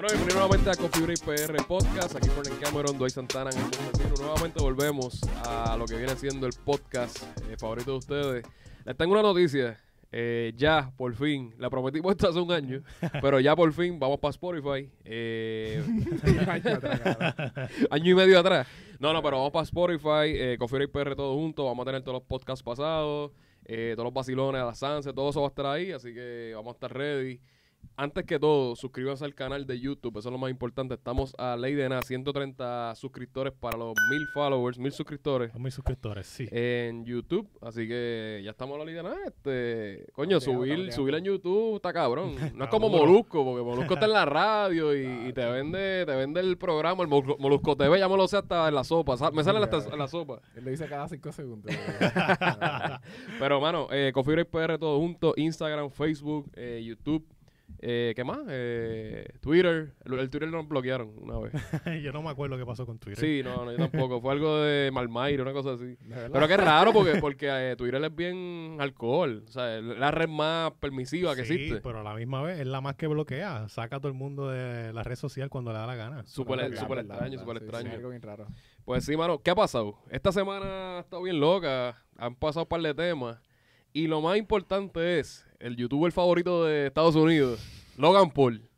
Bueno, bienvenido nuevamente a Coffee Break PR Podcast. Aquí por Cameron, Dwight Santana, en el Vecino. Nuevamente volvemos a lo que viene siendo el podcast eh, favorito de ustedes. Les tengo una noticia. Eh, ya, por fin, la prometimos esto hace un año, pero ya por fin vamos para Spotify. Eh, año y medio atrás. No, no, pero vamos para Spotify, eh, Coffee Break PR todo junto. Vamos a tener todos los podcasts pasados, eh, todos los vacilones, las Sanse, todo eso va a estar ahí, así que vamos a estar ready. Antes que todo, suscríbanse al canal de YouTube, eso es lo más importante. Estamos a ley de nada, 130 suscriptores para los 1000 followers, 1000 suscriptores Son mis suscriptores, sí. en YouTube. Así que ya estamos a la ley de nada. Este, coño, subir, obligado. subir en YouTube está cabrón. No es como. Molusco, porque Molusco está en la radio y, y te vende te vende el programa. El Molusco, Molusco TV ya me lo sé hasta en la sopa. Me sale hasta en la sopa. Él lo dice cada cinco segundos. Pero, mano, eh, Coffee Break PR todo junto. Instagram, Facebook, eh, YouTube. Eh, ¿Qué más? Eh, Twitter. El, el Twitter nos bloquearon una vez. Yo no me acuerdo qué pasó con Twitter. Sí, no, no, yo tampoco. Fue algo de Malmaire, una cosa así. Pero qué raro porque, porque eh, Twitter es bien alcohol. O sea, es la red más permisiva que Sí, existe. pero a la misma vez es la más que bloquea. Saca a todo el mundo de la red social cuando le da la gana. Súper extraño, verdad. súper Sí, extraño. sí, algo bien raro. Pues sí, mano, ¿qué ha pasado? Esta semana ha estado bien loca, han pasado un par de temas. Y lo más importante es, el youtuber favorito de Estados Unidos, Logan Paul,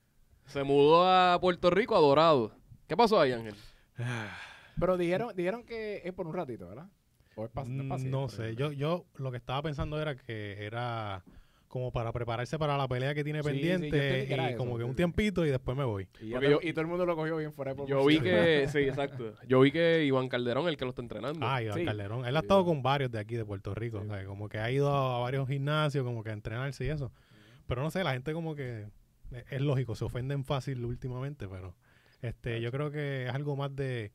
se mudó a Puerto Rico a Dorado. ¿Qué pasó ahí, Ángel? Pero dijeron, dijeron que es por un ratito, ¿verdad? O es pas- no, es pa' siempre. No sé, yo, yo lo que estaba pensando era que era como para prepararse para la pelea que tiene Sí, pendiente y eso, como que un tiempito y después me voy. Y, yo- y todo el mundo lo cogió bien fuera de Yo vi que, sí, exacto. Yo vi que Iván Calderón, el que lo está entrenando. Ah, Iván Sí. Calderón. Él ha estado con varios de aquí de Puerto Rico. Sí. o sea, como que ha ido a varios gimnasios, como que a entrenarse y eso. Pero no sé, la gente como que eh, es lógico, se ofenden fácil últimamente, pero este yo creo que es algo más de,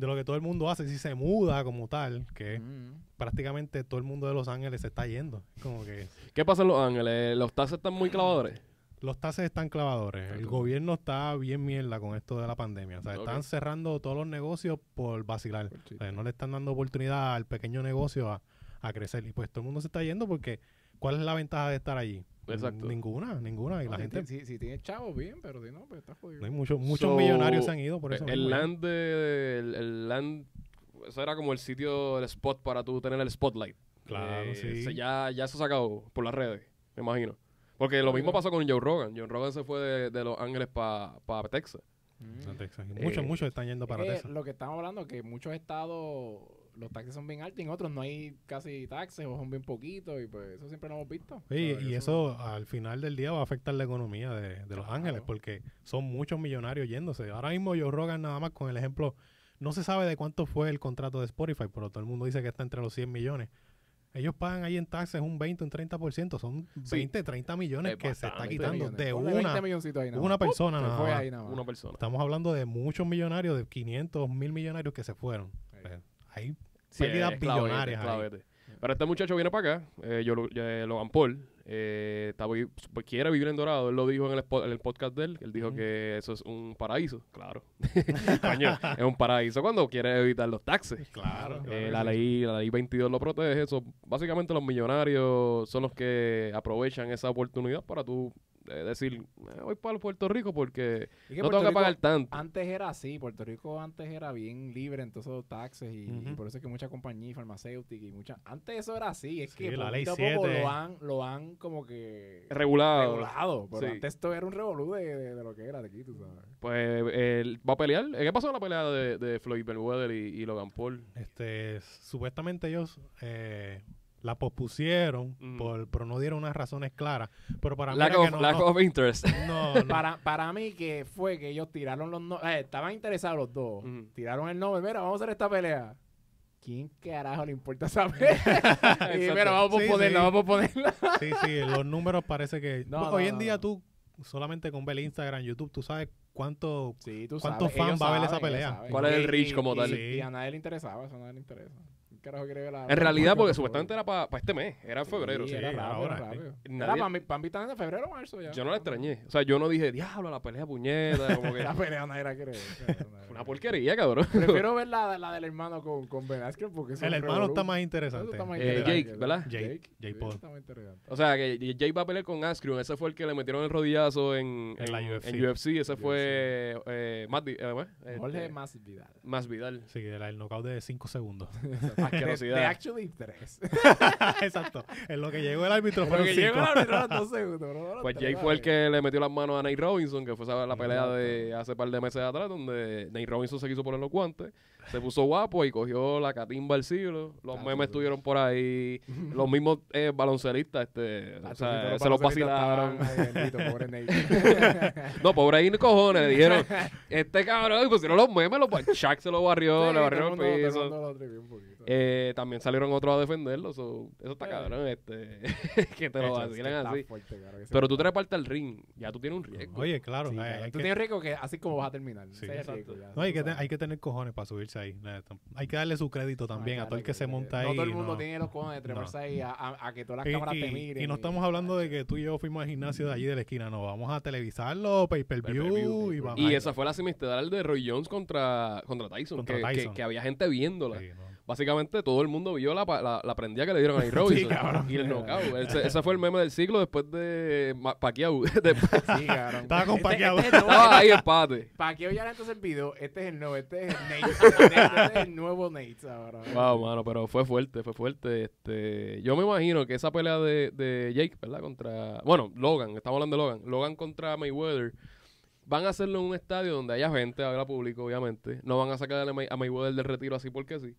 de lo que todo el mundo hace. Si se muda como tal, que Mm. prácticamente todo el mundo de Los Ángeles se está yendo. Como que ¿Qué pasa en Los Ángeles? ¿Los taxes están muy clavadores? los tases están clavadores. El gobierno está bien mierda con esto de la pandemia. O sea, están cerrando todos los negocios por vacilar. Por O sea, no le están dando oportunidad al pequeño negocio a, a crecer. Y pues todo el mundo se está yendo porque ¿cuál es la ventaja de estar allí? Exacto. Ninguna, ninguna. Y No, la si gente, Si, si tienes chavos, bien, pero si no, pues está jodido. no hay muchos, muchos So, millonarios se han ido por eso. el mismo, ¿eh? land de, el, el land eso era como el sitio el spot para tú tener el spotlight Claro, Eh, sí. se- ya ya se ha sacado por las redes me imagino porque lo mismo pasó con Joe Rogan Joe Rogan se fue de, de Los Ángeles para Texas Mm. En Texas. Muchos, Eh, muchos están yendo para Es que Texas. Lo que estamos hablando que en muchos estados los taxes son bien altos y en otros no hay casi taxes o son bien poquitos y pues eso siempre lo hemos visto. Sí, y eso al final del día va a afectar la economía de, de Los Claro. Ángeles porque son muchos millonarios yéndose. Ahora mismo Joe Rogan nada más con el ejemplo, no se sabe de cuánto fue el contrato de Spotify, pero todo el mundo dice que está entre los 100 millones. Ellos pagan ahí en taxes un 20, un 30%, son Sí. 20, 30 millones Es que se está quitando de una, 20 milloncitos ahí nada una persona nada fue más. ahí nada más. una persona Estamos hablando de muchos millonarios, de 500, 1000 millonarios que se fueron. Sí. Pues, hay Sí, pérdidas es clavete, billonarias ahí. clavete. pero este muchacho viene para acá eh, yo, eh, Logan Paul eh, está pues, quiere vivir en Dorado él lo dijo en el, spo- en el podcast de él él dijo que eso es un paraíso claro Coño, es un paraíso cuando quiere evitar los taxes Claro. Eh, la ley la ley 22 lo protege eso básicamente los millonarios son los que aprovechan esa oportunidad para tú eh, decir "Eh, voy para Puerto Rico porque no Puerto tengo que Rico pagar tanto Antes era así, Puerto Rico antes era bien libre en todos esos taxes y, por eso es que muchas compañías farmacéuticas y muchas... Antes eso era así, es Sí, que la ley poquito a poco 7. lo han, lo han como que regulado regulado, pero Sí. antes esto era un revolú de, de- de lo que era de aquí, tú sabes. pues él va a pelear Eh, ¿qué pasó en la pelea de, de Floyd Mayweather y, y Logan Paul? Este, supuestamente ellos eh, la pospusieron, Mm. por, pero no dieron unas razones claras. Pero para mí Lack, era of, que no, lack no- of interest. no, no. Para, para mí que fue que ellos tiraron los... No eh, estaban interesados los dos. Tiraron el nombre, mira, vamos a hacer esta pelea. ¿Quién carajo le importa saber? y mira, vamos a Sí, ponerla, sí. vamos a ponerla. Sí, sí, los números parece que... No, Pues, no, hoy en no, día tú, solamente con ver Instagram, YouTube, tú sabes cuánto... Sí, tú ¿Cuántos sabes, fans ellos va a ver esa pelea? ¿Cuál es el reach como y- tal? Y, Sí. a nadie le interesaba, eso a nadie le interesa. Carajo quiere ver la- En realidad, porque supuestamente era para este mes, era en febrero. Sí, sí. era sí, rápido, ahora, era rápido. Nadie- Era para mí, para mí también de febrero o marzo ya. Yo no la extrañé. O sea, yo no dije, diablo, la pelea puñeta. Como que La pelea nadie la quiere ver. una porquería, cabrón. Prefiero ver la, la del hermano con, con Ben Askren porque El hermano está más interesante. está más Eh, interesante. Jake, ¿verdad? Jake, Jake Paul. está más interesante. O sea, que Jay va a pelear con Askren. Ese fue el que le metieron el rodillazo en, En la UFC. en UFC. Ese fue eh, Matt, eh. Jorge Este, más Vidal. Más Vidal. Sí, el, el knockout de 5 segundos. De, Asquerosidad. de actually 3. Exacto. En lo que llegó el árbitro fueron que 5. llegó el árbitro a los dos segundos. bro, Pues tres, fue el que le metió las manos a Nate Robinson, que fue esa- la pelea de hace par de meses atrás, donde Nate Robinson se quiso poner los guantes, se puso guapo y cogió la catimba al siglo. Los Ah, memes estuvieron por ahí. Los mismos eh, baloncelistas, este, o Ah, sea, sí, se los vacilaron. estaban, ay, bendito, pobre. No, pobre ahí cojones, le dijeron, este cabrón, y pusieron los memes, los, Shaq se lo barrió, Sí, le barrieron el el el piso. mundo poquito. Eh, también salieron otros a defenderlo, so, eso está Sí. cabrón, este, que te lo vacilan así. fuerte, claro, Pero tú te repartes al ring, ya tú tienes un riesgo. Oye, claro. Sí, eh, claro. hay Tú que- tienes riesgo que así como vas a terminar. Sí, el riesgo ya, No, hay que, hay que tener cojones para ahí. neta. Hay que darle su crédito también Ay, a todo el que se monta ahí. No todo el mundo no. tiene los cojones de treparse ahí a, a- a que todas las Y, cámaras y- te miren. y no estamos hablando de que tú y yo fuimos al gimnasio de allí de la esquina, no, vamos a televisarlo, pay per view, Pay-per-view, y vamos Y esa fue la semestral de Roy Jones contra, contra Tyson, Contra que, que- Tyson. que había gente viéndola. Sí, no. Básicamente todo el mundo vio la, pa- la, la prendida que le dieron a Nate Robinson cabrón. y el knockout. Ese, ese fue el meme del siglo después de Ma- Pacquiao. Sí, cabrón. Estaba con Este- Pacquiao. este es el nuevo- Estaba ahí empate. Pacquiao ya le entonces el video. Este es el nuevo. Este es el Nate. este es el nuevo Nate ahora. Wow, mano, pero fue fuerte, fue fuerte. Este, yo me imagino que esa pelea de, de Jake, ¿verdad? Contra, bueno, Logan, estamos hablando de Logan. Logan contra Mayweather. Van a hacerlo en un estadio donde haya gente, habrá público, obviamente. No van a sacar a May- a Mayweather del retiro así porque sí.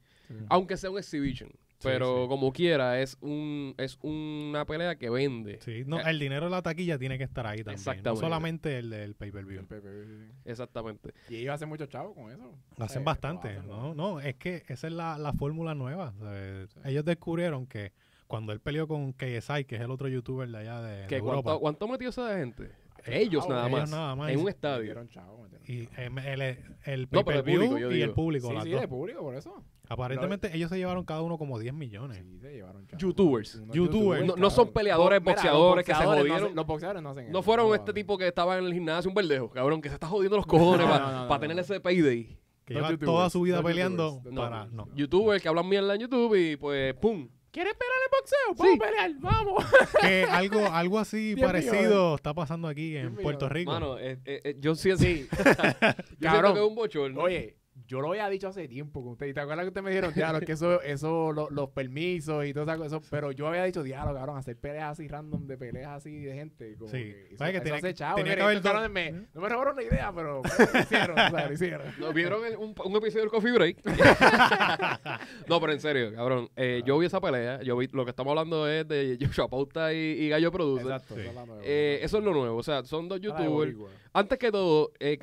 Aunque sea un exhibition. Pero sí. como quiera, es un es una pelea que vende. Sí, no, Eh, el dinero de la taquilla tiene que estar ahí también. No Exactamente. solamente el del pay per view. El Pepe, sí, sí. Exactamente. Y ellos hacen mucho chavo con eso. Lo hacen Sí, bastante, lo hacen, lo ¿no? No, es que esa es la, la fórmula nueva. ¿sabes? Ellos descubrieron que cuando él peleó con KSI, que es el otro youtuber de allá de, de ¿Qué, Europa, cuánto, ¿Cuánto metió esa gente? Ellos nada ellos más. nada más. En un estadio. Metieron chavo, metieron y chavo. el, el, el No, pero el pay-per-view público, y el público. Sí, sí, por eso. Aparentemente ellos se llevaron cada uno como 10 millones. Sí, se llevaron chavo. Youtubers. Unos Youtubers. No- no son peleadores, Mira, boxeadores que se jodieron. hacen- los boxeadores no hacen No fueron este tipo que estaba en el gimnasio, un verdejo, cabrón, que se está jodiendo los cojones No, para no, no, no, tener no. ese payday. Que lleva youtubers, toda su vida peleando youtubers, No. para... No. Youtubers que hablan mierda en YouTube y pues, ¡pum! ¿Quieres pelear el boxeo? Vamos a pelear, vamos. que algo, algo así 10 parecido millones. está pasando aquí en 10 Puerto. Rico. Mano, eh, eh, eh, yo siento, Sí. yo siento Cabrón. que es un bochorno. Oye, yo lo había dicho hace tiempo con usted. ¿Y te acuerdas que usted me dijeron, diablo, que eso, eso lo- los permisos y todo eso, eso? Pero yo había dicho, diablo, cabrón, hacer peleas así random de peleas así de gente. Como Sí. que eso, ¿Sabes que eso tenía hace chavo. tenía Mira, que haber estos dos- cabrones me- no me robaron la idea, pero pero lo hicieron, o sea, lo hicieron. ¿No ¿Vieron el- un, un episodio del Coffee Break? no, pero en serio, cabrón. eh, yo vi esa pelea. Yo vi, lo que estamos hablando es de Joshua Pauta y, y Gallo Producer. Exacto. Sí. Eh, eso es lo nuevo. O sea, son dos youtubers. Antes que todo, eh,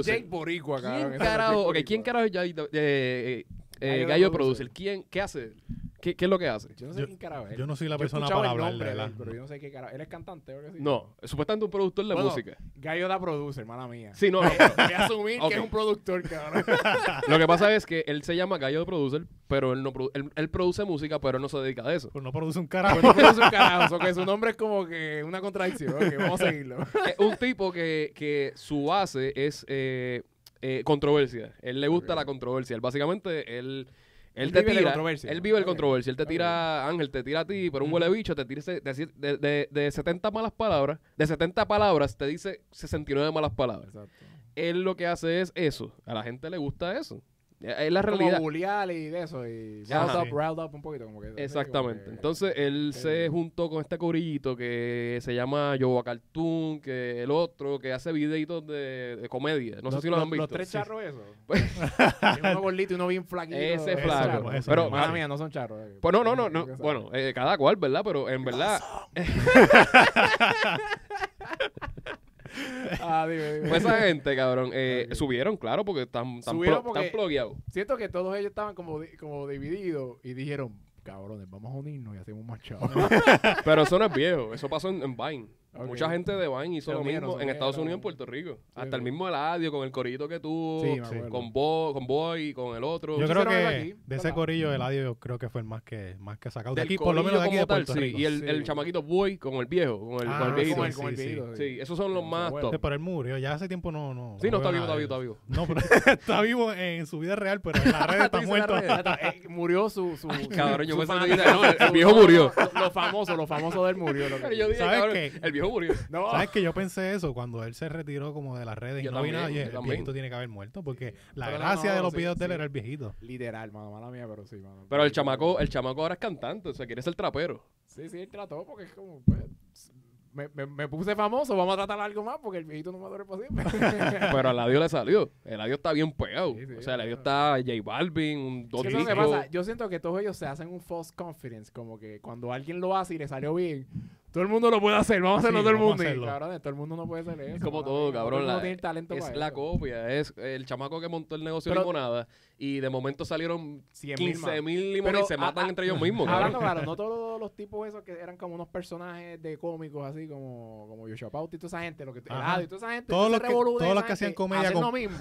Ese es. Jake Boricua, cabrón. ¿Quién ese es carajo, Jake ok, Boricua. ¿quién carajo es eh, eh, eh, Gallo Gallo Producer. Producer? ¿Quién, ¿Qué hace? ¿Qué, ¿Qué es lo que hace? Yo no sé Yo- quién carajo es. yo no soy la persona para el hablar nombre de de pero yo no sé qué carajo. Él es cantante, ¿o que sí? No, supuestamente un productor de Bueno, música. Gallo da producer, mala mía. Sí, no, no. Voy a asumir Ok. que es un productor, cabrón. Lo que pasa es que él se llama Gallo Producer, pero él no produ- él, él produce música, pero él no se dedica a eso. Pues no produce un carajo. Pero no produce un carajo, o que su nombre es como que una contradicción. Ok, vamos a seguirlo. es un tipo que, que su base es eh, eh, controversia. Él le gusta la controversia. Él básicamente, él, él, Él te vive de tira. controversia. Él vive el Ok. controversia. Él te tira, Ángel, te tira a ti, pero un huele bicho te tira de, de, de, de 70 malas palabras. De 70 palabras te dice 69 malas palabras. Exacto. Él lo que hace es eso. A la gente le gusta eso. Es la Como realidad. bulear y de eso. Y riled up, Sí. riled up un poquito. Como que, sí, como Exactamente. que- Entonces él se eh, juntó con este corillito que se llama Yoba Cartoon, que el otro que hace videitos de, de comedia. No sé los, si lo han los- visto. Los tres Sí. charros, eso. Pues- uno gordito y uno bien flaquito. Ese Esos flaco. Eso Pero. Mala ah, mía, no son charros. eh. Pues no, no, no, no. Bueno, eh, cada cual, ¿verdad? Pero en verdad, Ah, dime, dime. pues esa gente, cabrón, eh, Ok. subieron, claro, porque están, están, plo- porque- están plugueados. Siento que todos ellos estaban como, como divididos y dijeron, cabrones, vamos a unirnos y hacemos más chavos. Pero eso no es viejo, eso pasó en, en Vine. Mucha gente de Vine hizo lo mismo en Estados. Unidos y en Puerto Rico. Hasta el mismo Eladio con el corito que tuvo, Sí, con, Bo, con Boy y con el otro. Yo creo que de ese ¿verdad? corillo, Eladio, yo creo que fue el más que, más que sacado. De Del aquí, por lo menos de aquí de tal, Puerto sí. Rico. Y el, el chamaquito Boy con el viejo, con el, Ah, con el viejito. Con el, sí, con el sí, viejito, Sí, esos son los más top. pero él murió. Ya hace tiempo no. no Sí, no, está vivo, está vivo, está vivo. No, pero está vivo en su vida real, pero en las redes está muerto. eh, murió su, su, cabrón, yo pensé que el- viejo murió. Lo, famoso, lo famoso de él murió. ¿Sabes qué? El viejo murió. no, ¿Sabes que yo pensé eso cuando él se retiró como de las redes y Yo no vi también, nada? Y el también. viejito tiene que haber muerto porque la Pero gracia no, de los sí, videos de él sí. era el viejito. Literal, mano, mala mía, pero sí, mano. Pero el chamaco, el chamaco ahora es cantante, o sea, quiere ser trapero. Sí, sí, él trató porque es como, pues, me, me, me puse famoso, vamos a tratar algo más porque el viejito no me dure para siempre. Pero Eladio le salió. Eladio está bien pegado. Sí, sí, o sea, Eladio sí. está J Balvin, un dos ¿Qué es que pasa? Yo siento que todos ellos se hacen un false confidence, como que cuando alguien lo hace y le salió bien, todo el mundo lo puede hacer, vamos a hacerlo Sí, todo el mundo. Y, cabrón, todo el mundo no puede hacer eso. Es como todo, cabrón, Todo el mundo la- tiene talento Es para la eso. copia, es el chamaco que montó el negocio Pero- de limonada y de momento salieron 100,000 más. 15 mil limones Pero, y se a- matan a- entre ellos mismos, Hablando claro, no todos los tipos esos que eran como unos personajes de cómicos así como, como Yoshua Pauti y toda esa gente, lo que Ajá. Eladio y toda esa gente, Todos los que- todos los que hacían comedia hacen con- lo mismo.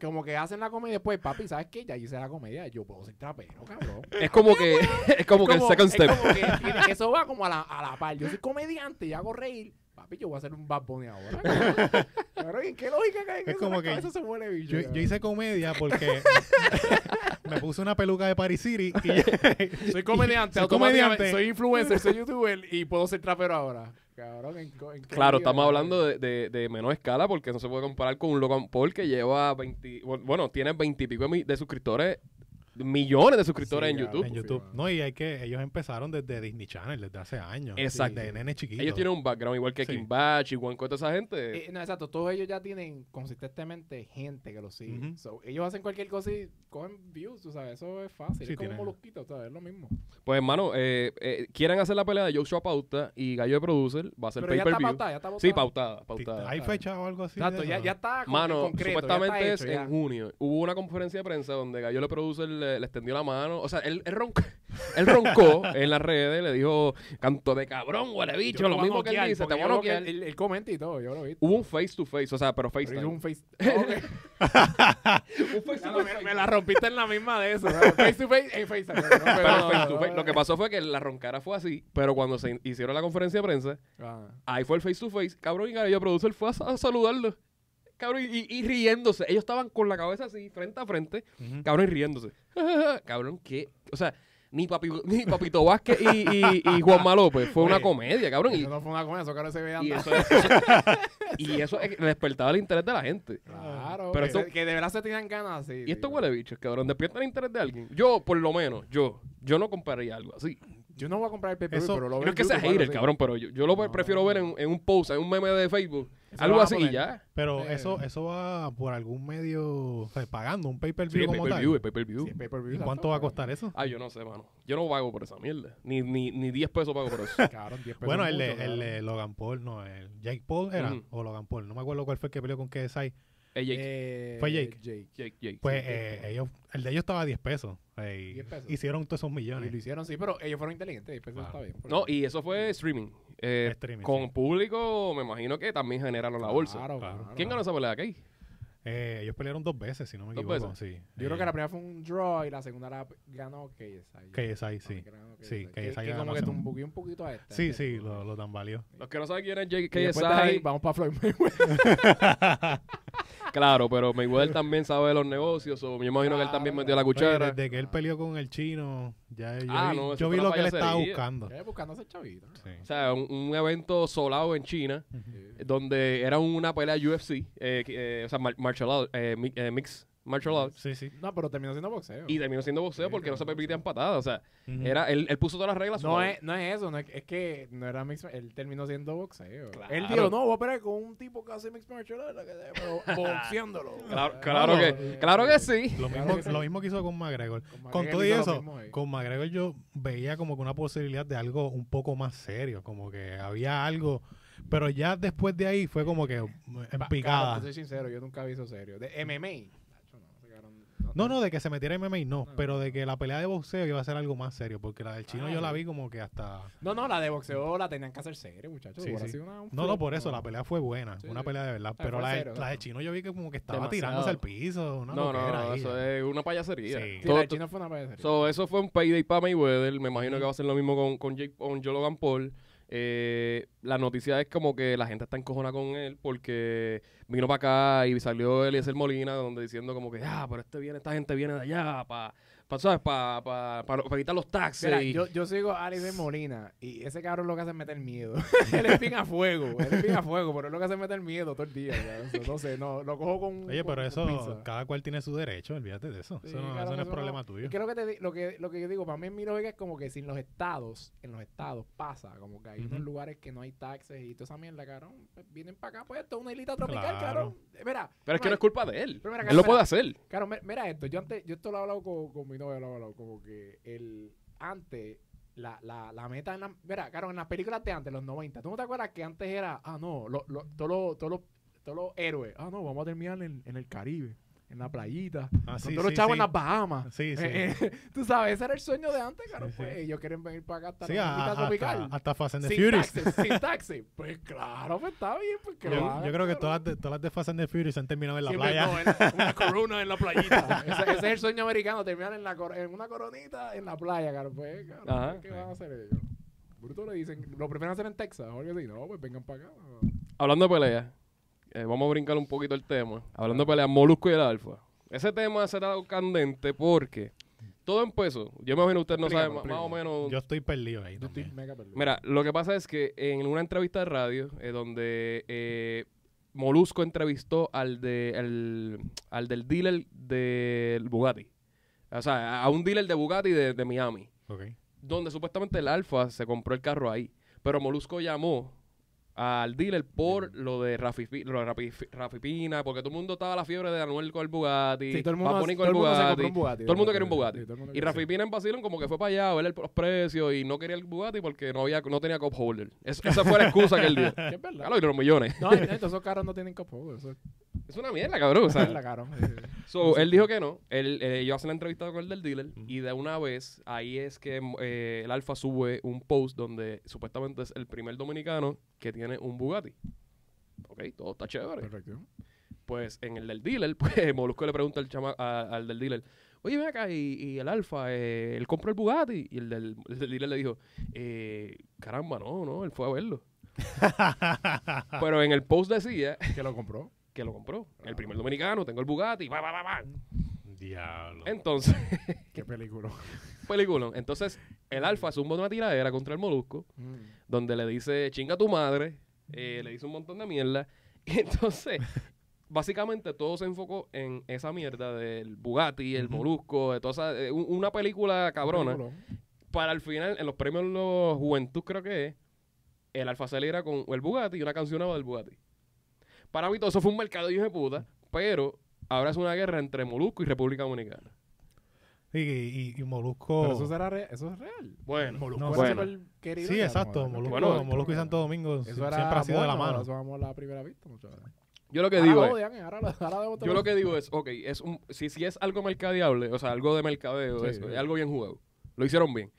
como que hacen la comedia y después, papi, ¿sabes qué? Ya hice la comedia, yo puedo ser trapero, cabrón. Es como que, es como que el second es step. como que tiene- eso va como a la, a la par. Yo soy comediante y hago reír. Papi, yo voy a hacer un Bad Bunny ahora. cabrón. Cabrón, ¿en qué lógica cae Es eso? como que cabeza se muere bicho, Yo, hice comedia porque me puse una peluca de Paris City y Soy comediante, Soy automáticamente comediante. soy influencer, soy youtuber y puedo ser trapero ahora. Cabrón, ¿en, en qué Claro, estamos hablando de, de, de menor escala porque no se puede comparar con un Logan Paul que lleva 20, bueno, tiene 20 y pico de suscriptores, millones de suscriptores Sí, en. YouTube. en YouTube. No, y hay que ellos empezaron desde Disney Channel, desde hace años. Exacto. De nene chiquito. Ellos tienen un background igual que Sí. Kim Batch y Juan toda esa gente. Eh, no, exacto, todos ellos ya tienen consistentemente gente que los sigue. So, ellos hacen cualquier cosa y cogen views, tú sabes, eso es fácil. Sí, es como molusquito, ¿sabes? Es lo mismo. Pues hermano, eh, eh, quieren hacer la pelea de Joshua Pauta y Gallo de Producer, va a ser Pero ya está pay-per-view. pautada, ya está pautada. Sí, pautada, pautada. ¿Hay fecha o algo así? Exacto, ya, ya está con- Mano, concreto, ya supuestamente es ya. en junio. Hubo una conferencia de prensa donde Gallo le Producer le, le extendió la mano. O sea, él, él, él roncó en las redes, le dijo, canto de cabrón, huele bicho, Yo lo mismo que él dice, te voy a yo noquear. Él, él- comenta y todo, yo lo vi. Hubo un face to face, o sea, pero un face. Un face to me, la rompiste en la misma de eso. ¿no? Face to face en. Pero face to face. Lo que pasó fue que la roncara fue así, pero cuando se hicieron la conferencia de prensa, Ah. ahí fue el face to face. Cabrón, y de Producer fue a, a saludarlo. Cabrón, y, y riéndose. Ellos estaban con la cabeza así, frente a frente. Cabrón, y riéndose. Cabrón, ¿qué? O sea, ni, papi, ni Papito Vázquez y, y, y Juanma López. Fue una comedia, cabrón. Y, Eso no fue una comedia, eso ahora se ve y eso, eso- y eso es- despertaba el interés de la gente. Claro, Pero que, esto- que de verdad se tenían ganas así. Y esto huele bicho, cabrón. Despierta el interés de alguien. Yo, por lo menos, yo, yo no compraría algo así. Yo no voy a comprar el pay Eso- pero lo veo no es que en sea hater, sí. cabrón, pero yo, yo lo No. prefiero ver en, en un post, en un meme de Facebook. Eso algo así y ya. Pero Eh. eso eso va por algún medio, o sea, pagando un Sí, pay-per-view el como pay-per-view, el tal. pay-per-view. Sí, el pay-per-view, ¿Y cuánto va a costar eso? Ah, yo no sé, mano. Yo no pago por esa mierda. Ni, ni, ni 10 pesos pago por eso. Cabrón, 10 pesos Bueno, el de, mucho, el de Logan Paul, no, el Jake Paul era, Ujú. o Logan Paul, no me acuerdo cuál fue el que peleó con KSI. Eh, Jake, Eh, Fue Jake. Jake. Jake, Jake. Pues sí. eh, ellos, el de ellos estaba a 10 pesos. eh, y 10 pesos. Hicieron todos esos Y millones. lo hicieron, sí, pero ellos fueron inteligentes. y pues eso Claro. está bien. No, y eso fue streaming. Eh, Streaming, con sí. público, me imagino que también generaron la bolsa. Claro, Claro. ¿Quién ganó esa pelea? ¿Kay? Eh, ellos pelearon dos veces, si no me ¿Dos equivoco. veces? Sí. Yo creo Eh, que la primera fue un draw y la segunda la ganó KSI. KSI, sí. Sí, KSI. KSI Que, como que tumbuqueó un poquito a este. Sí, sí, lo, lo tambaleó. Los que no saben quién es Jake Y después de ahí, KSI, vamos para Floyd Mayweather. claro, pero Mayweather también sabe de los negocios, o me imagino que él también metió la Oye, cuchara. desde que él peleó con el chino, ya yo Ah, vi, no, yo vi lo que él estaba buscando. Eh, buscando a ese chavito. Sí. O sea, un, un evento solado en China, donde era una pelea UFC, eh, eh, o sea, mar- martial arts, eh, mi- eh, mix martial arts, Sí, sí. No, pero terminó siendo boxeo. y terminó siendo boxeo Sí, porque no se claro, permitían patadas. O sea, era, él, él puso todas las reglas. no es, no es eso, no es, es que no era mixed Él terminó siendo boxeo. Claro. Él dijo, no, voy a pelear con un tipo que hace mixed martial arts, pero boxeándolo. Claro, claro que, claro que sí. Lo, Claro mismo, que sí. lo mismo que hizo con McGregor. Con Con McGregor todo y eso, con McGregor yo veía como que una posibilidad de algo un poco más serio, como que había algo, pero ya después de ahí fue como que en picada. te soy sincero, yo nunca vi eso serio. De MMA. No, no de que se metiera en MMA no, No. pero de que la pelea de boxeo iba a ser algo más serio, porque la del chino Ah, yo la vi como que hasta... No, no, la de boxeo la tenían que hacer seria, muchachos. Sí, sí. sido una- un No, no, por eso, no. la pelea fue buena, Sí, una pelea de verdad, Ah, pero la, de, serio, la de ¿no? chino yo vi que como que estaba Demasiado. tirándose al piso, una No, no, ahí. eso es una payasería. Sí. Sí, Todo- la de China fue una pelea seria. So, eso fue un payday para Mayweather. Me imagino que va a ser lo mismo con, con, Jake, con Joe Logan Paul. Eh, la noticia es como que la gente está encojona con él porque vino para acá y salió Eliezer Molina donde diciendo como que, ah, pero este viene, esta gente viene de allá para, pa, ¿sabes? Para pa, pa, pa quitar los taxes. Mira, y- yo, yo sigo a Alex de Molina y ese cabrón lo que hace es meter miedo. él es bien a fuego, él es bien a fuego, pero él lo que hace es meter miedo todo el día. So, no sé, no, lo cojo con. Oye, con- pero con eso, cada cual tiene su derecho, olvídate de eso. Sí, eso no, claro, eso no es eso problema tuyo. Es que lo que, te lo, que, lo que yo digo, para mí en mi lógica es como que si en los estados, en los estados pasa, como que hay unos lugares que no hay taxes y toda esa mierda, cabrón, pues vienen para acá, pues esto es una islita tropical, Claro. cabrón. Mira, pero es que no es culpa de él. Pero mira, él lo mira. puede hacer. Claro, mi- mira esto. Yo antes, yo esto lo he hablado con, con mi como que el antes, la, la, la meta en la, mira, en las películas de antes, los 90, ¿tú no te acuerdas que antes era, ah, no, lo- todos los, todos los, todos los héroes, ah, no, vamos a terminar en, en el Caribe, en la playita, Ah, con sí, todos los sí, chavos sí. en las Bahamas. Sí, sí. Eh, eh, tú sabes, ese era el sueño de antes, claro, Sí, sí. pues ellos quieren venir para acá hasta Sí, la a- a- tropical. hasta, hasta Fast and the sin Furious. taxes, sin taxes. Pues claro, pues está bien, pues Yo, creo que todas, de, todas las de Fast and the Furious han terminado en la playa. no, en- una corona en la playita. ese, ese es el sueño americano, terminar en, la cor- en una coronita en la playa, caro. Pues, caro, Ajá. ¿qué van a hacer ellos? Bruto le dicen, lo prefieren hacer en Texas o algo así. No, pues vengan para acá. Hablando de peleas, eh, vamos a brincar un poquito el tema. Hablando de peleas, Molusco y el Alfa. Ese tema se está candente porque todo empezó. Yo me imagino usted no sabe más o menos. Yo estoy perdido ahí Yo estoy mega perdido. Mira, lo que pasa es que en una entrevista de radio, eh, donde eh, Molusco entrevistó al de al, al del dealer del Bugatti. O sea, a un dealer de Bugatti de, de Miami. Donde supuestamente el Alfa se compró el carro ahí. Pero Molusco llamó al dealer por lo de Rafi, lo de Rafi, Rafi Pina, porque todo el mundo estaba a la fiebre de Anuel con el Bugatti, Sí, todo el mundo, todo el mundo se Bugatti. compró un Bugatti. Todo el mundo quería un Bugatti. Sí, Y quería- Rafi Pina en Basilón como que fue para allá a ver el- los precios y no quería el Bugatti porque no había no tenía cup holder. Es- esa fue la excusa que él dio. Es verdad. Claro, y los millones. No, entonces esos carros no tienen copo. Eso es una mierda, cabrón. o sea. la sí. So, él dijo que no. Él, eh, ellos hacen la entrevista con el del dealer y de una vez ahí es que eh, el Alfa sube un post donde supuestamente es el primer dominicano que tiene un Bugatti. Ok, todo está chévere. Perfecto. Pues en el del dealer, pues Molusco le pregunta al, chama, a- al del dealer, oye, ven acá, y, y el Alfa, eh, él compró el Bugatti. Y el del, el del dealer le dijo, eh, caramba, no, no, él fue a verlo. Pero en el post decía Que lo compró. Que lo compró. El primer dominicano, tengo el Bugatti, va, va, va, va. Diablo. Entonces, Qué película. película. Entonces, el Alfa zumba una tiradera contra el Molusco, Mm. donde le dice, chinga tu madre, eh, le dice un montón de mierda. Y entonces, básicamente todo se enfocó en esa mierda del Bugatti, el. Molusco, de toda esa- eh, un- una película cabrona. Película. Para al final, en los premios de los Juventud, creo que es, el Alfa celebra con el Bugatti y una canción nueva del Bugatti. Para mí todo eso fue un mercado hijo de puta, pero ahora es una guerra entre Molusco y República Dominicana. Y, y, y Molusco. Pero eso, será re- eso es real. Bueno, Molusco no, era bueno. querido sí, exacto. Molusco, Bueno, Molusco y Santo Domingo Eso siempre era ha sido de la mano. Eso vamos a la primera vista, muchachos. yo lo que Ahora digo lo es, odian, ahora, lo- ahora debo yo lo que digo es, ok, es un, si, si es algo mercadeable, o sea, algo de mercadeo, Sí, es, sí. es algo bien jugado. Lo hicieron bien.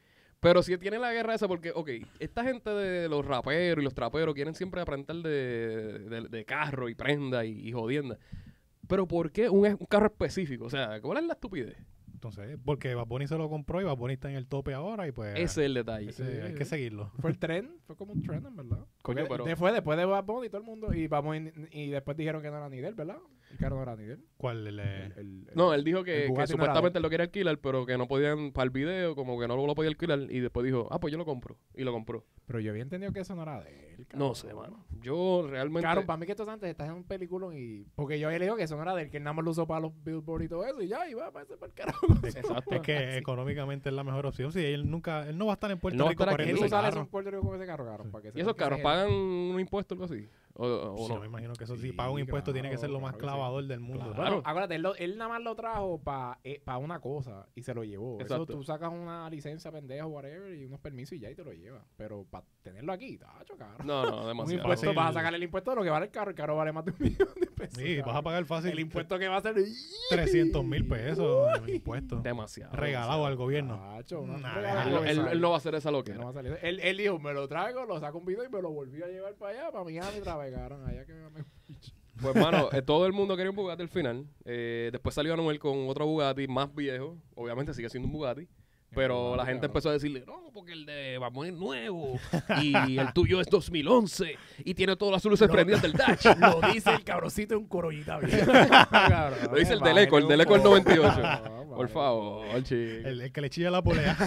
Pero si tiene la guerra esa, porque, ok, esta gente de los raperos y los traperos quieren siempre aprender de, de, de carro y prenda y, y jodienda. Pero ¿por qué un, un carro específico? O sea, ¿cuál es la estupidez? Entonces, porque Bad Bunny se lo compró y Bad Bunny está en el tope ahora y pues. Ese es el detalle. ese- Sí, hay sí. que seguirlo. Fue el tren, fue como un tren, en verdad. Coño, Porque pero- Después, después de Bad Bunny y todo el mundo, y, Bad Bunny- y después dijeron que no era ni de él, ¿verdad? El carro no era ni de él. ¿Cuál? El, eh, El- el- No, él dijo que, supuestamente él lo quería alquilar, pero que no podían, para el video, como que no lo podía alquilar. Y después dijo, ah, pues yo lo compro. Y lo compró. Pero yo había entendido que eso no era de él. No sé, mano. Yo realmente... Claro, para mí que esto es antes, estás en un película y... Porque yo había leído que eso no era de él, que él nada más lo usó para los billboards y todo eso, y ya, y va para ese para el carajo. Exacto. es que económicamente es la mejor opción. Sí, él nunca, él no va a estar en Puerto No va a Rico estar aquí. Él no sale en Puerto Rico con ese carro, caro. Para que ¿Y esos carros pagan un impuesto o algo así? ¿O, no? me imagino que eso sí, Sí, paga un impuesto, tiene que ser lo más claro que sí. clavador del mundo. Claro. Bueno, acuérdate, él, lo- él nada más lo trajo para una cosa y se lo llevó. Exacto. Eso tú sacas una licencia pendejo, whatever, y unos permisos y ya y te lo llevas. Pero para tenerlo aquí, tacho, caro. No, no, Un demasiado. impuesto, fácil. vas a sacarle el impuesto de lo que vale el carro. El carro vale más de un millón de pesos. Sí, vas a pagar fácil El impuesto que va a ser 300 mil pesos en impuestos. Demasiado. Regalado al gobierno. Tacho, Nah, un regalo Él, él- no va a hacer esa Que loquera. no va a salir. Él, él dijo, me lo traigo, lo saco un video y me lo volví a llevar para allá, para Miami otra vez, cabrón. Allá que me... Pues, mano, eh, todo el mundo quería un Bugatti al final. Eh, después salió Anuel con otro Bugatti más viejo. Obviamente sigue siendo un Bugatti. Pero la gente empezó a decirle, no, porque el de Vamos es nuevo. Y el tuyo es 2011. Y tiene todas las luces prendidas del dash. Lo dice el cabroncito en un corollita bien. Lo dice el Deleco, el Deleco del 98. Por favor, chico. El, el que le chilla la polea.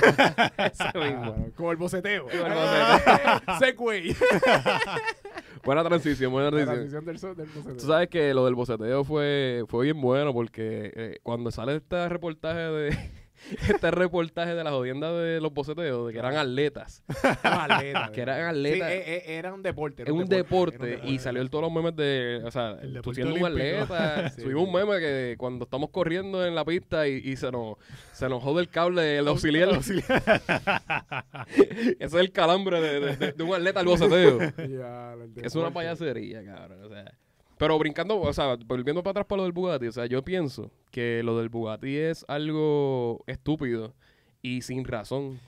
Ese mismo. Como el boceteo. Como el boceteo. Segway. Buena transición, buena La transición. transición del, del boceteo. Tú sabes que lo del boceteo fue, fue bien bueno porque eh, cuando sale este reportaje de este reportaje de la jodienda de los boceteos, de que eran atletas, que eran Sí, atletas, eh, eh, era un deporte. es era un deporte, y salió en todos los memes de, o sea, El tú deporte siendo un atleta, Sí, subimos sí. un meme que cuando estamos corriendo en la pista y, y se nos se nos jode el cable, el auxiliar, ese es el calambre de, de- de- de un atleta al boceteo. Ya, el Es una payasería, cabrón. O sea, pero brincando, o sea, volviendo para atrás para lo del Bugatti, o sea, yo pienso que lo del Bugatti es algo estúpido y sin razón.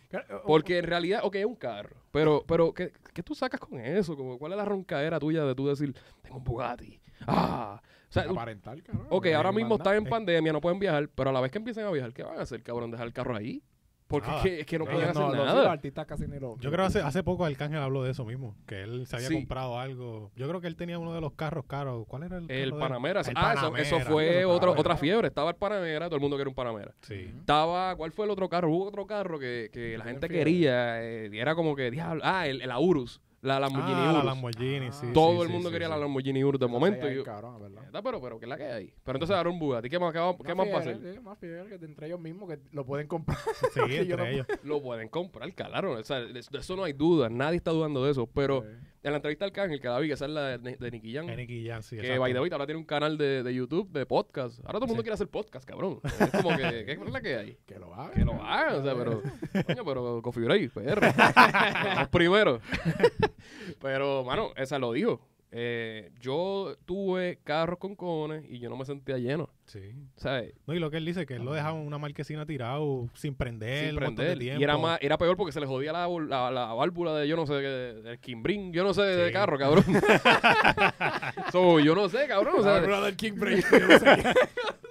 O- Porque en realidad, ok, es un carro, pero, pero ¿qué, qué tú sacas con eso? Como, ¿Cuál es la roncadera tuya de tú decir, tengo un Bugatti? Ah, o sea, aparentar, cabrón. ok, ahora mismo están en pandemia, no pueden viajar, pero a la vez que empiecen a viajar, ¿qué van a hacer, cabrón? ¿Dejar el carro ahí? Porque es que, es que no pueden hacer Los nada. artistas casi ni lo. Yo creo que hace, hace poco Arcángel habló de eso mismo, que él se había Sí. comprado algo. Yo creo que él tenía uno de los carros caros. ¿Cuál era el El? Panamera. El ah, eso, eso fue Eso otro, otra fiebre. Estaba el Panamera, todo el mundo quería un Panamera. Sí. Estaba, ¿cuál fue el otro carro? Hubo otro carro que, que la gente fiebre. quería. eh, y era como que, diablo. Ah, el, el Aurus. La Lamborghini Ah, la Urus. Lamborghini, sí. Todo sí, el mundo sí, quería sí. la Lamborghini Urus de momento. y yo, Cabrón, ¿verdad? "Neta, pero, pero, ¿qué es la que hay? Pero entonces ahora un Bugatti. ¿Qué más, qué más, qué más va a hacer? Sí, más fiel que entre ellos mismos que lo pueden comprar. Sí, entre no- ellos. Lo pueden comprar, claro. O sea, de eso no hay duda. Nadie está dudando de eso. Pero en la entrevista al Cángel, que la vi, que esa es la de, de Nicky Jam. En Nicky Jam, sí, Que by the way, ahora tiene un canal de, de YouTube de podcast. Ahora todo el mundo Sí. quiere hacer podcast, cabrón. Es como que, ¿qué es la que hay? Que lo hagan. Que lo hagan, o sea, pero, coño, pero Coffee Break, PR. Los primeros. pero, mano, esa lo dijo. Eh, yo tuve carros con cojones y yo no me sentía lleno, Sí. ¿sabes? No, y lo que él dice, que él lo dejaba en una marquesina tirado sin prender. Sin prender. Y era más, era peor porque se le jodía la, la, la válvula de yo no sé, de- del Kimbrin, yo no sé, de carro, cabrón. so, yo no sé, cabrón. La del King Break. yo no sé.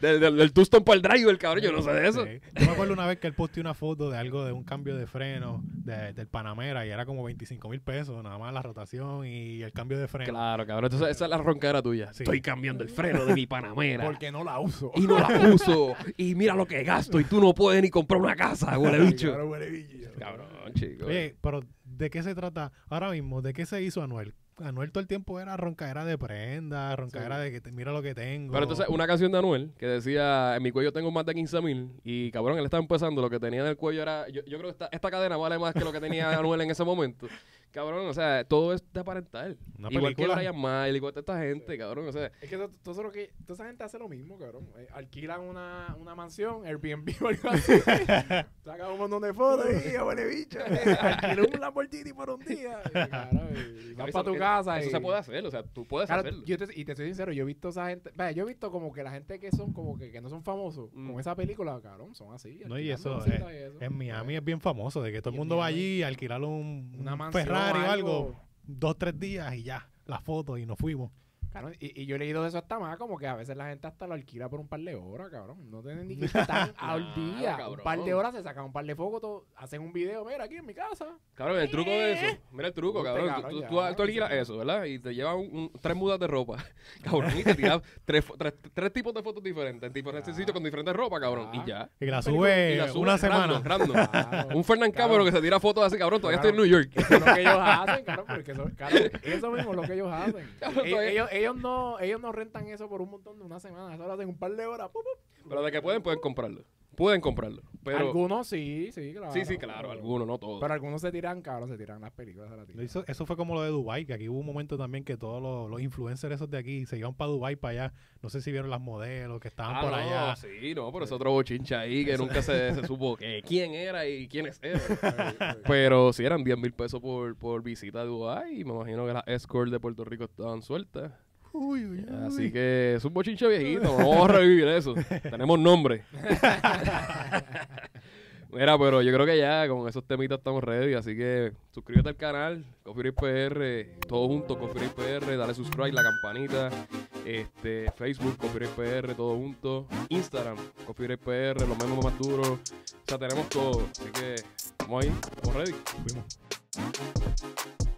del, del, del Tuston para el driver, cabrón, yo no sé de eso. Sí. Yo me acuerdo una vez que él posteó una foto de algo de un cambio de freno de- del Panamera y era como 25 mil pesos, nada más la rotación y el cambio de freno. Claro, cabrón. Entonces, esa es la roncadera tuya. Sí. Estoy cambiando el freno de mi Panamera. Porque no la uso. y no la uso. Y mira lo que gasto. Y tú no puedes ni comprar una casa, huele bicho. Huele bicho. Cabrón, chico. Oye, pero ¿de qué se trata ahora mismo? ¿De qué se hizo Anuel? Anuel todo el tiempo era roncadera de prenda, roncadera de que te- mira lo que tengo. Pero entonces, una canción de Anuel que decía: En mi cuello tengo más de 15 mil. Y cabrón, él estaba empezando. Lo que tenía en el cuello era. Yo, yo creo que esta, esta cadena vale más que lo que tenía Anuel en ese momento. Cabrón, o sea, todo es de aparentar. Una igual que película. Brian Miles, igual que esta gente, cabrón. O sea, Es que to- todo eso lo que, toda esa gente hace lo mismo, cabrón. Eh, alquilan una, una mansión, Airbnb o algo así. Sacan un montón de fotos y huele bicho. Alquilan un Lamborghini por un día. Y, cabrón, y vas para tu casa. Eso y- se puede hacer. O sea, tú puedes Claro, hacerlo. yo te- y te soy sincero, yo he visto esa gente, vaya, yo he visto como que la gente que son como que, que no son famosos Mm. con esa película, cabrón, son así. No, y eso, y eso. En Miami es bien famoso, de que todo Y el mundo va allí a alquilar un, una un mansión, Ferrari o algo, dos, tres días y ya, la foto y nos fuimos. Claro, y, y yo he leído de eso hasta más, como que a veces la gente hasta lo alquila por un par de horas, cabrón. No tienen ni que estar al día. Claro, Un par de cabrón. horas se sacan un par de fotos, hacen un video, mira, aquí en mi casa. Cabrón, el truco de eso. Mira el truco, cabrón. cabrón, Tú, ya, tú- alquilas sí. eso, ¿verdad? Y te llevas un- un- tres mudas de ropa. Cabrón, y te tiras tres, tres, tres tipos de fotos diferentes, en diferentes sitios con diferentes ropa, cabrón. Y ya. Y la Y sube la una random, semana. random. Claro. Un Claro. Cameron que se tira fotos así, cabrón. Todavía Claro. estoy en New York. Eso es lo que ellos hacen, cabrón, porque eso, claro, eso mismo es lo que ellos hacen. Cabrón, ellos, todavía- ellos, ellos no, ellos no rentan eso por un montón de una semana, eso lo hacen un par de horas. Pero de que pueden, pueden comprarlo. pueden comprarlo. Pero, algunos sí, sí, claro. sí, sí, claro, pero- algunos, no todos. Pero algunos se tiran, cabrón, se tiran las películas de la hizo- eso fue como lo de Dubai, que aquí hubo un momento también que todos los, los influencers esos de aquí se iban para Dubai para allá. No sé si vieron las modelos que estaban Ah, por no, allá. sí, no, pero es otro bochincha ahí que nunca se, se supo que, quién era y quiénes eran. Pero sí eran 10 mil pesos por, por visita a Dubái y me imagino que las escorts de Puerto Rico estaban sueltas. Uy, uy, uy. Así que es un bochinche viejito, no vamos a revivir eso. Tenemos nombre. Mira, pero yo creo que ya con esos temitas estamos ready, así que suscríbete al canal, Coffee PR, todo junto, Coffee PR, dale subscribe, la campanita, este, Facebook, Coffee PR, todo junto, Instagram, Coffee PR, los memes más duros, o sea, tenemos todo, así que vamos ahí, estamos ready. Fuimos.